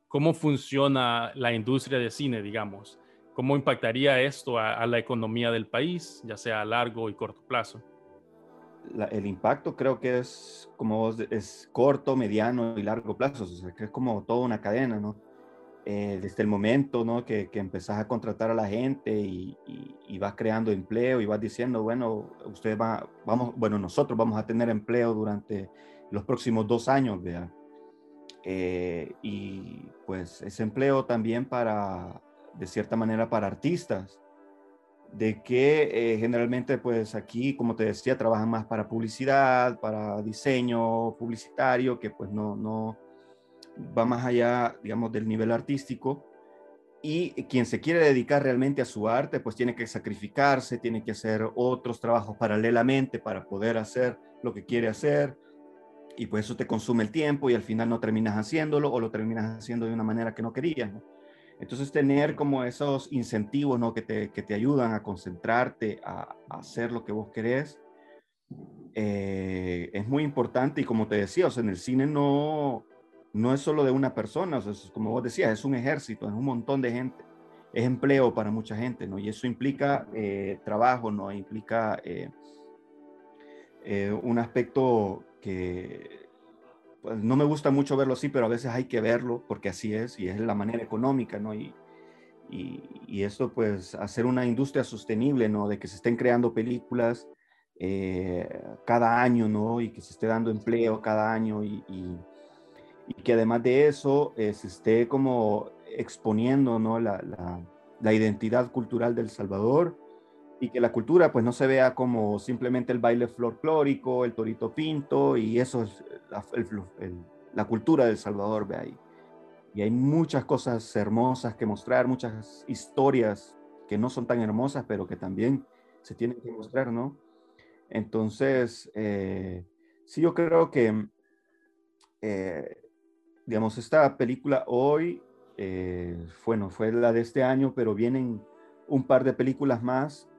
¿cómo funciona la industria de cine, digamos? ¿Cómo impactaría esto a, la economía del país, ya sea a largo y corto plazo? El impacto creo que es como es corto, mediano y largo plazo, o sea, que es como toda una cadena, ¿no? Eh, desde el momento, ¿no? Que, que, empezás a contratar a la gente y, y, vas creando empleo y vas diciendo, bueno, usted va, vamos, bueno, nosotros vamos a tener empleo durante los próximos dos años, vea. Eh, y pues ese empleo también para, de cierta manera para artistas, de que eh, generalmente pues aquí, como te decía, trabajan más para publicidad, para diseño publicitario, que pues no, no va más allá, digamos, del nivel artístico. Y quien se quiere dedicar realmente a su arte, pues tiene que sacrificarse, tiene que hacer otros trabajos paralelamente para poder hacer lo que quiere hacer. Y pues eso te consume el tiempo y al final no terminas haciéndolo o lo terminas haciendo de una manera que no querías. ¿no? Entonces, tener como esos incentivos ¿no? que, te, que te ayudan a concentrarte, a, hacer lo que vos querés, eh, es muy importante. Y como te decía, o sea, en el cine no, no es solo de una persona, o sea, como vos decías, es un ejército, es un montón de gente, es empleo para mucha gente, ¿no? Y eso implica eh, trabajo, ¿no? Implica eh, un aspecto que pues no me gusta mucho verlo así, pero a veces hay que verlo porque así es y es la manera económica, ¿no? Y, y, esto, pues, hacer una industria sostenible, ¿no? De que se estén creando películas eh, cada año, ¿no? Y que se esté dando empleo cada año y, y que además de eso eh, se esté como exponiendo, ¿no? La, la, la identidad cultural del Salvador y que la cultura pues no se vea como simplemente el baile folclórico, el torito pinto y eso es la, la cultura del Salvador, ve ahí. Y hay muchas cosas hermosas que mostrar, muchas historias que no son tan hermosas, pero que también se tienen que mostrar, ¿no? Entonces, eh, sí, yo creo que, eh, digamos, esta película hoy, eh, bueno, fue la de este año, pero vienen un par de películas más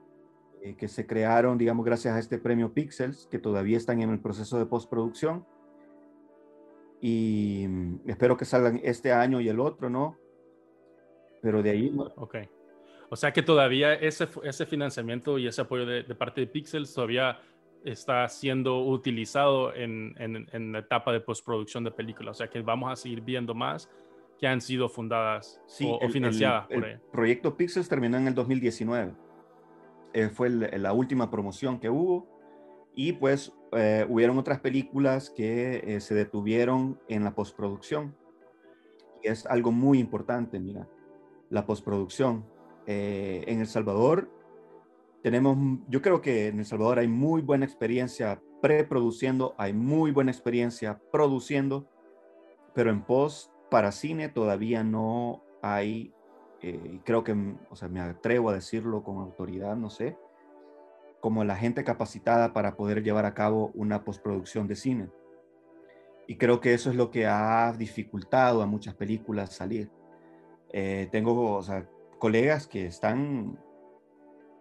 eh, que se crearon, digamos, gracias a este premio Pixels, que todavía están en el proceso de postproducción. Y mm, espero que salgan este año y el otro, ¿no? Pero de ahí... Ok. O sea que todavía ese, ese financiamiento y ese apoyo de, parte de Pixels todavía está siendo utilizado en, en, la etapa de postproducción de películas. O sea que vamos a seguir viendo más que han sido fundadas o, financiadas por el proyecto Pixels terminó en el 2019. Eh, fue la última promoción que hubo. Y pues eh, hubieron otras películas que eh, se detuvieron en la postproducción. Y es algo muy importante, mira, la postproducción. en El Salvador tenemos, yo creo que en El Salvador hay muy buena experiencia preproduciendo, hay muy buena experiencia produciendo, pero en post para cine todavía no hay eh, creo que, mm, o sea, me atrevo a decirlo con autoridad, no sé, como la gente capacitada para poder llevar a cabo una postproducción de cine. Y creo que eso es lo que ha dificultado a muchas películas salir. Eh, tengo colegas que están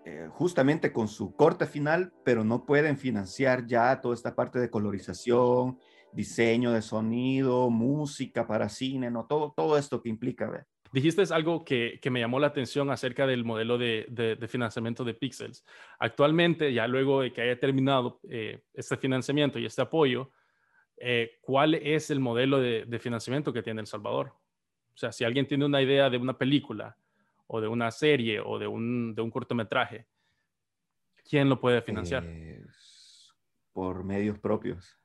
eh, justamente con su corte final, pero no pueden financiar ya toda esta parte de colorización, diseño de sonido, música para cine, no todo, todo esto que implica. ¿ver? Dijiste algo que, me llamó la atención acerca del modelo de, financiamiento de Pixels. Actualmente, ya luego de que haya terminado eh, este financiamiento y este apoyo, eh, ¿cuál es el modelo de, financiamiento que tiene El Salvador? O sea, si alguien tiene una idea de una película o de una serie o de un, cortometraje, ¿quién lo puede financiar? Eh, por medios propios.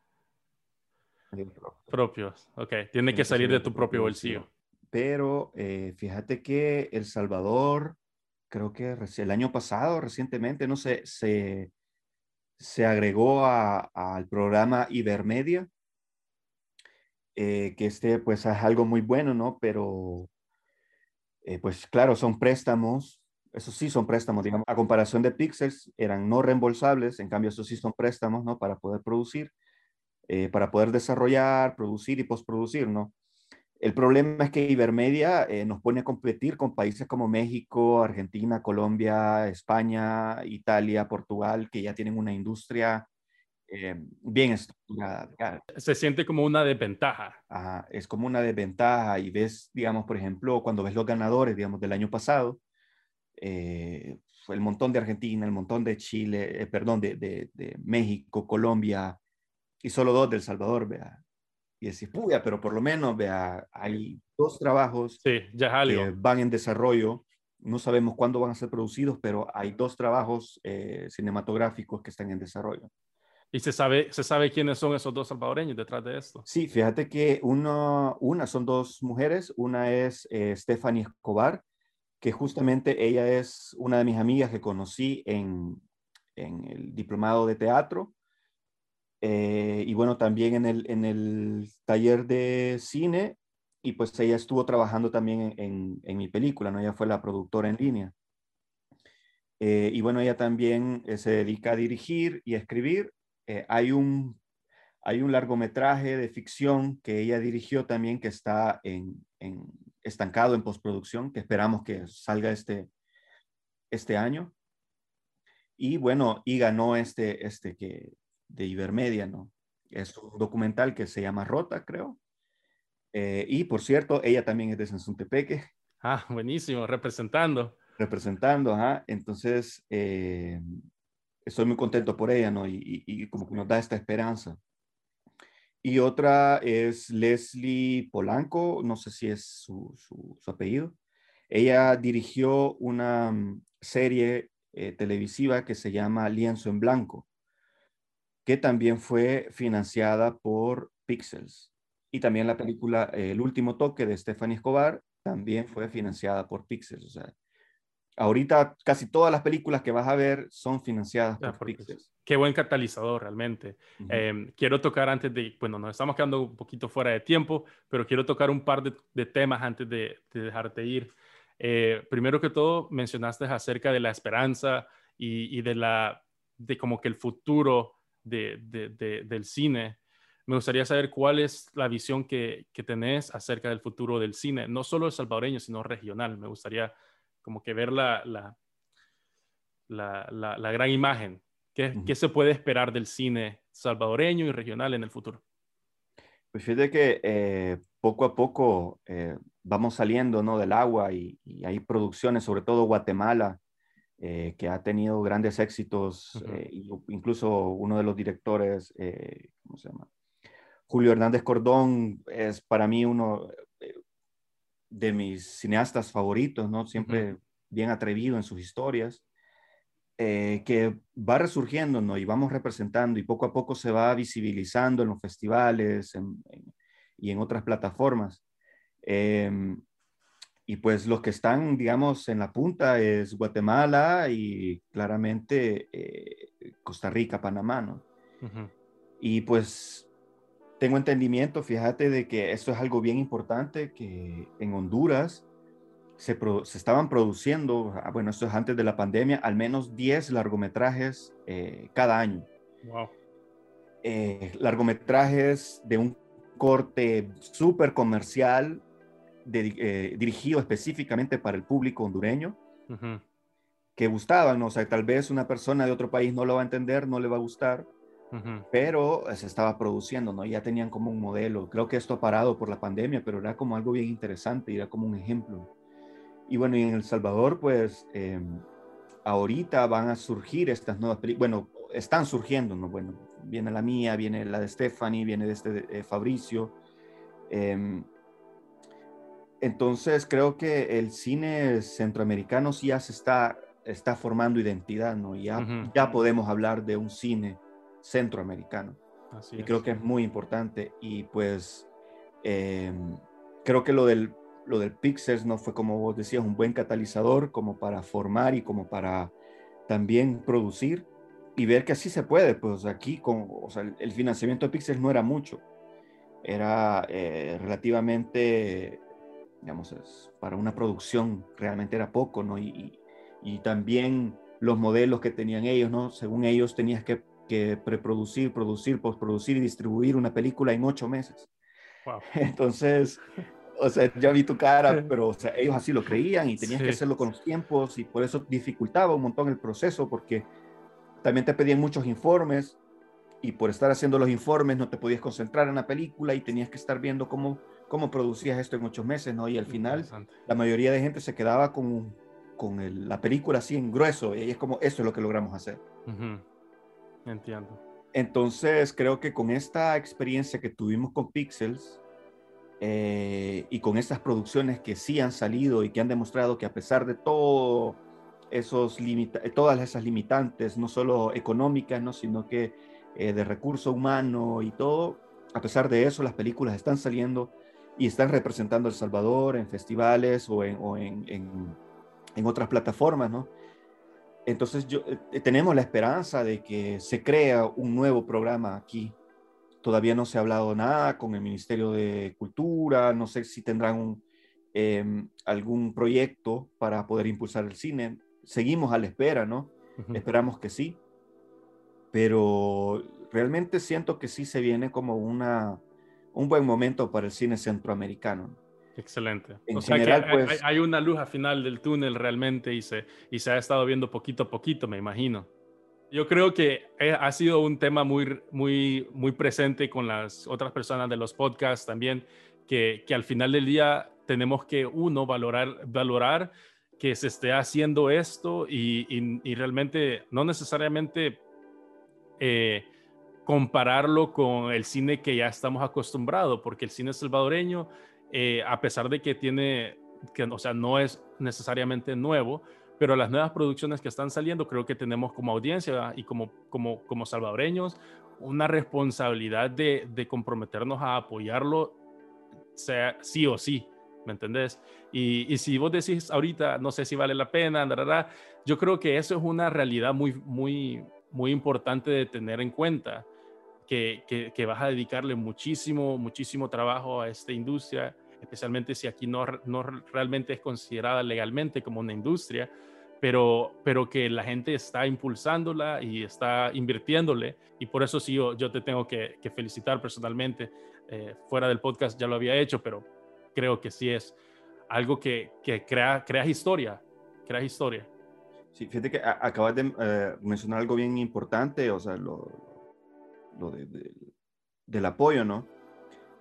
propios. ok. Tiene que salir de tu propio bolsillo pero eh, fíjate que El Salvador, creo que el año pasado, recientemente, no sé, se, se agregó al programa Ibermedia, eh, que este pues es algo muy bueno, ¿no? Pero eh, pues claro, son préstamos, eso sí son préstamos, digamos, a comparación de Pixels, eran no reembolsables, en cambio, esos sí son préstamos, ¿no? Para poder producir, para poder desarrollar, producir y postproducir, ¿no? El problema es que Ibermedia eh, nos pone a competir con países como México, Argentina, Colombia, España, Italia, Portugal, que ya tienen una industria eh, bien estructurada. Se siente como una desventaja. es como una desventaja y ves, digamos, por ejemplo, cuando ves los ganadores, digamos, del año pasado, eh, el montón de Argentina, el montón de Chile, eh, perdón, de, de, México, Colombia y solo dos del Salvador, vea. Y decís, puya, pero por lo menos, vea, hay dos trabajos sí, ya que van en desarrollo. No sabemos cuándo van a ser producidos, pero hay dos trabajos cinematográficos que están en desarrollo. ¿Y se sabe, se sabe quiénes son esos dos salvadoreños detrás de esto? Sí, fíjate que uno, una son dos mujeres, una es eh, Stephanie Escobar, que justamente ella es una de mis amigas que conocí en, en el diplomado de teatro. Eh, y bueno, también en el, en el taller de cine, y pues ella estuvo trabajando también en, en, mi película, ¿no? Ella fue la productora en línea. Eh, y bueno, ella también se dedica a dirigir y escribir, eh, hay, un, hay un largometraje de ficción que ella dirigió también que está en, estancado en postproducción, que esperamos que salga este, este año. Y bueno, y ganó este, este que de Ibermedia, ¿no? Es un documental que se llama Rota, creo. Eh, y por cierto, ella también es de Sansuntepeque. Ah, buenísimo, representando. Representando, ajá. Entonces, eh, estoy muy contento por ella, ¿no? Y, como que nos da esta esperanza. Y otra es Leslie Polanco, no sé si es su, apellido. Ella dirigió una serie eh, televisiva que se llama Lienzo en Blanco, que también fue financiada por Pixels. Y también la película El último toque de Stephanie Escobar también fue financiada por Pixels. O sea, ahorita casi todas las películas que vas a ver son financiadas por, Pixels. Qué buen catalizador realmente. Em, quiero tocar antes de, bueno, nos estamos quedando un poquito fuera de tiempo, pero quiero tocar un par de, temas antes de, dejarte ir. Eh, primero que todo, mencionaste acerca de la esperanza y, de la, de como que el futuro del cine. Me gustaría saber cuál es la visión que, que tenés acerca del futuro del cine, no solo el salvadoreño, sino regional. Me gustaría como que ver la, la, la, gran imagen. ¿Qué, ¿Qué, se puede esperar del cine salvadoreño y regional en el futuro? Pues fíjate que eh, poco a poco eh, vamos saliendo ¿no? del agua y, hay producciones, sobre todo Guatemala, eh, que ha tenido grandes éxitos, incluso uno de los directores, ¿cómo se llama? Julio Hernández Cordón es para mí uno, de mis cineastas favoritos, ¿no? Siempre bien atrevido en sus historias, eh, que va resurgiendo, ¿no? Y vamos representando y poco a poco se va visibilizando en los festivales y en otras plataformas. Em, y pues los que están, digamos, en la punta es Guatemala y claramente eh, Costa Rica, Panamá, ¿no? Y pues tengo entendimiento, fíjate, de que esto es algo bien importante, que en Honduras se, estaban produciendo, ah, bueno, esto es antes de la pandemia, al menos 10 largometrajes eh, cada año. Wow. Eh, largometrajes de un corte súper comercial, eh, dirigido específicamente para el público hondureño, que gustaban, o sea, tal vez una persona de otro país no lo va a entender, no le va a gustar, pero eh, se estaba produciendo, ¿no? Ya tenían como un modelo. Creo que esto ha parado por la pandemia, pero era como algo bien interesante, era como un ejemplo. Y bueno, y en El Salvador, pues em, ahorita van a surgir estas nuevas películas, bueno, están surgiendo, ¿no? Bueno, viene la mía, viene la de Stephanie, viene de este Fabricio. Em, entonces creo que el cine centroamericano sí ya se está, está formando identidad, ¿no? Ya, ya podemos hablar de un cine centroamericano. y creo que es muy importante. Y pues em, creo que lo del, lo del Pixels no fue, como vos decías, un buen catalizador como para formar y como para también producir y ver que así se puede. Pues aquí con, o sea, el financiamiento de Pixels no era mucho. Era eh, relativamente, digamos, para una producción realmente era poco, ¿no? Y, y también los modelos que tenían ellos, ¿no? Según ellos tenías que que preproducir, producir, postproducir y distribuir una película en ocho meses. Entonces, o sea, ya vi tu cara, pero o sea, ellos así lo creían y tenías que hacerlo con los tiempos y por eso dificultaba un montón el proceso porque también te pedían muchos informes y por estar haciendo los informes no te podías concentrar en la película y tenías que estar viendo cómo, cómo producías esto en ocho meses, ¿no? Y al final la mayoría de gente se quedaba con, con el, la película así en grueso y es como, eso es lo que logramos hacer. Entiendo. Entonces creo que con esta experiencia que tuvimos con Pixels, eh, y con estas producciones que sí han salido y que han demostrado que a pesar de todo esos todas esas limitantes, no solo económicas, ¿no? sino que eh, de recurso humano y todo, a pesar de eso, las películas están saliendo y están representando El Salvador en festivales o en, o en, en, otras plataformas, ¿no? Entonces yo, eh, tenemos la esperanza de que se crea un nuevo programa aquí Todavía no se ha hablado nada con el Ministerio de Cultura, no sé si tendrán em, algún proyecto para poder impulsar el cine. Seguimos a la espera, ¿no? Esperamos que sí, pero realmente siento que sí se viene como una, un buen momento para el cine centroamericano. Excelente. En general, hay, pues, hay, una luz al final del túnel realmente y se, y se ha estado viendo poquito a poquito, me imagino. Yo creo que ha sido un tema muy, muy, muy presente con las otras personas de los podcasts también, que, que al final del día tenemos que, uno, valorar, valorar que se esté haciendo esto y, y, realmente no necesariamente eh, compararlo con el cine que ya estamos acostumbrados, porque el cine salvadoreño, eh, a pesar de que tiene, que, o sea, no es necesariamente nuevo, pero las nuevas producciones que están saliendo, creo que tenemos como audiencia y como, como, como salvadoreños una responsabilidad de, de comprometernos a apoyarlo, sea sí o sí, ¿me entendés? Y, y, si vos decís ahorita, no sé si vale la pena, yo creo que eso es una realidad muy, muy, muy importante de tener en cuenta, que, que, vas a dedicarle muchísimo, muchísimo trabajo a esta industria especialmente si aquí no, realmente es considerada legalmente como una industria, pero, pero que la gente está impulsándola y está invirtiéndole. Y por eso sí, yo, yo te tengo que, felicitar personalmente. Eh, fuera del podcast ya lo había hecho, pero creo que sí es algo que, que crea, creas historia, creas historia. Sí, fíjate que acabas de eh, mencionar algo bien importante, o sea, lo, lo de, del apoyo, ¿no?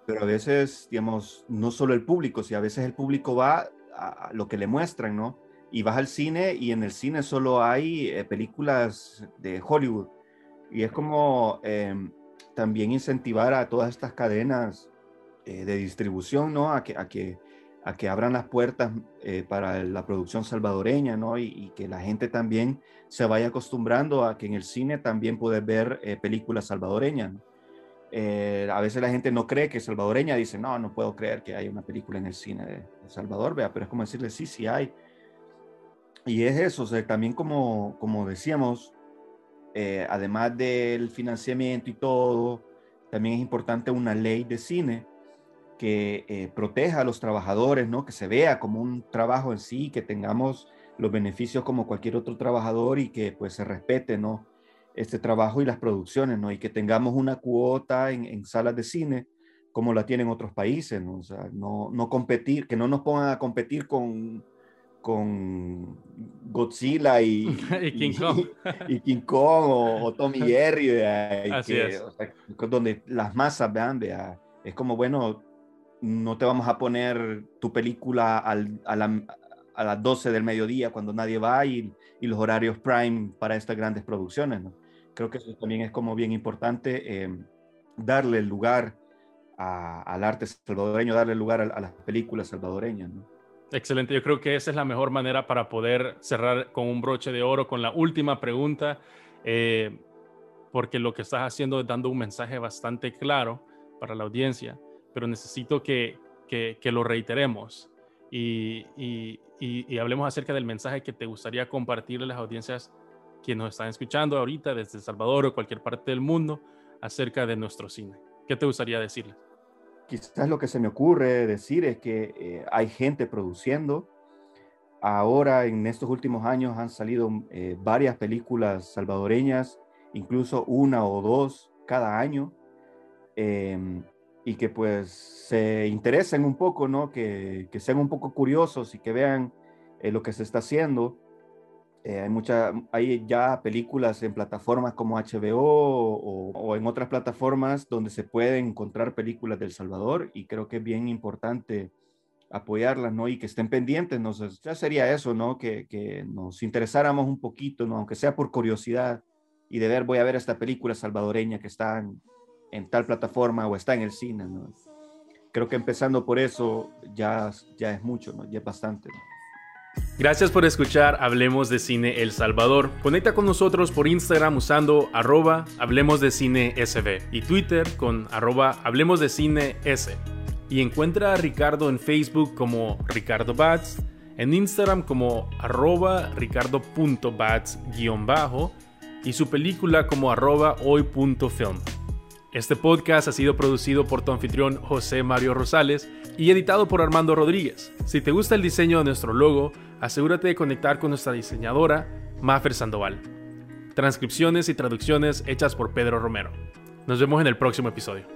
pero a veces, digamos, no solo el público, si a veces el público va a lo que le muestran, ¿no? Y vas al cine y en el cine solo hay eh, películas de Hollywood. Y es como em, también incentivar a todas estas cadenas eh, de distribución, ¿no? A que, a que, a que abran las puertas eh, para la producción salvadoreña, ¿no? Y, que la gente también se vaya acostumbrando a que en el cine también puede ver películas salvadoreñas. Eh, a veces la gente no cree que es salvadoreña, dice, no, no puedo creer que hay una película en el cine de, Salvador, vea, pero es como decirle, sí, sí hay. Y es eso, también como, como decíamos, eh, además del financiamiento y todo, también es importante una ley de cine que eh, proteja a los trabajadores, ¿no? Que se vea como un trabajo en sí, que tengamos los beneficios como cualquier otro trabajador y que pues se respete, ¿no? este trabajo y las producciones, ¿no? Y que tengamos una cuota en, salas de cine como la tienen otros países, ¿no? O sea, no, no competir, que no nos pongan a competir con, con Godzilla y, y King Kong, y, King Kong o, Tommy Jerry, donde las masas vean, vea, es como, bueno, no te vamos a poner tu película al, a, la, a, las 12 del mediodía cuando nadie va y, los horarios prime para estas grandes producciones, ¿no? creo que eso también es como bien importante, eh, darle lugar al arte salvadoreño, darle lugar a, las películas salvadoreñas. Excelente, yo creo que esa es la mejor manera para poder cerrar con un broche de oro con la última pregunta, eh, porque lo que estás haciendo es dando un mensaje bastante claro para la audiencia, pero necesito que, que, lo reiteremos y, y, y, hablemos acerca del mensaje que te gustaría compartirle a las audiencias quienes nos están escuchando ahorita desde El Salvador o cualquier parte del mundo acerca de nuestro cine. ¿Qué te gustaría decirles? Quizás lo que se me ocurre decir es que eh, hay gente produciendo. Ahora, en estos últimos años, han salido eh, varias películas salvadoreñas, incluso una o dos cada año. Em, y que pues se interesen un poco, ¿no? Que, que sean un poco curiosos y que vean eh, lo que se está haciendo. Eh, hay, mucha, hay ya películas en plataformas como HBO o, en otras plataformas donde se pueden encontrar películas del Salvador y creo que es bien importante apoyarlas, ¿no? Y que estén pendientes, ¿no? Ya sería eso, ¿no? Que, que nos interesáramos un poquito, ¿no? Aunque sea por curiosidad y de ver, voy a ver esta película salvadoreña que está en tal plataforma o está en el cine, ¿no? Creo que empezando por eso ya, ya es mucho, ¿no? Ya es bastante, ¿no? Gracias por escuchar Hablemos de Cine El Salvador. Conecta con nosotros por Instagram usando arroba Hablemos de Cine SB y Twitter con arroba Hablemos de Cine S. Y encuentra a Ricardo en Facebook como Ricardo Bats, en Instagram como arroba ricardo.bats-bajo y su película como arroba hoy.film. Este podcast ha sido producido por tu anfitrión José Mario Rosales y editado por Armando Rodríguez. Si te gusta el diseño de nuestro logo, asegúrate de conectar con nuestra diseñadora, Maffer Sandoval. Transcripciones y traducciones hechas por Pedro Romero. Nos vemos en el próximo episodio.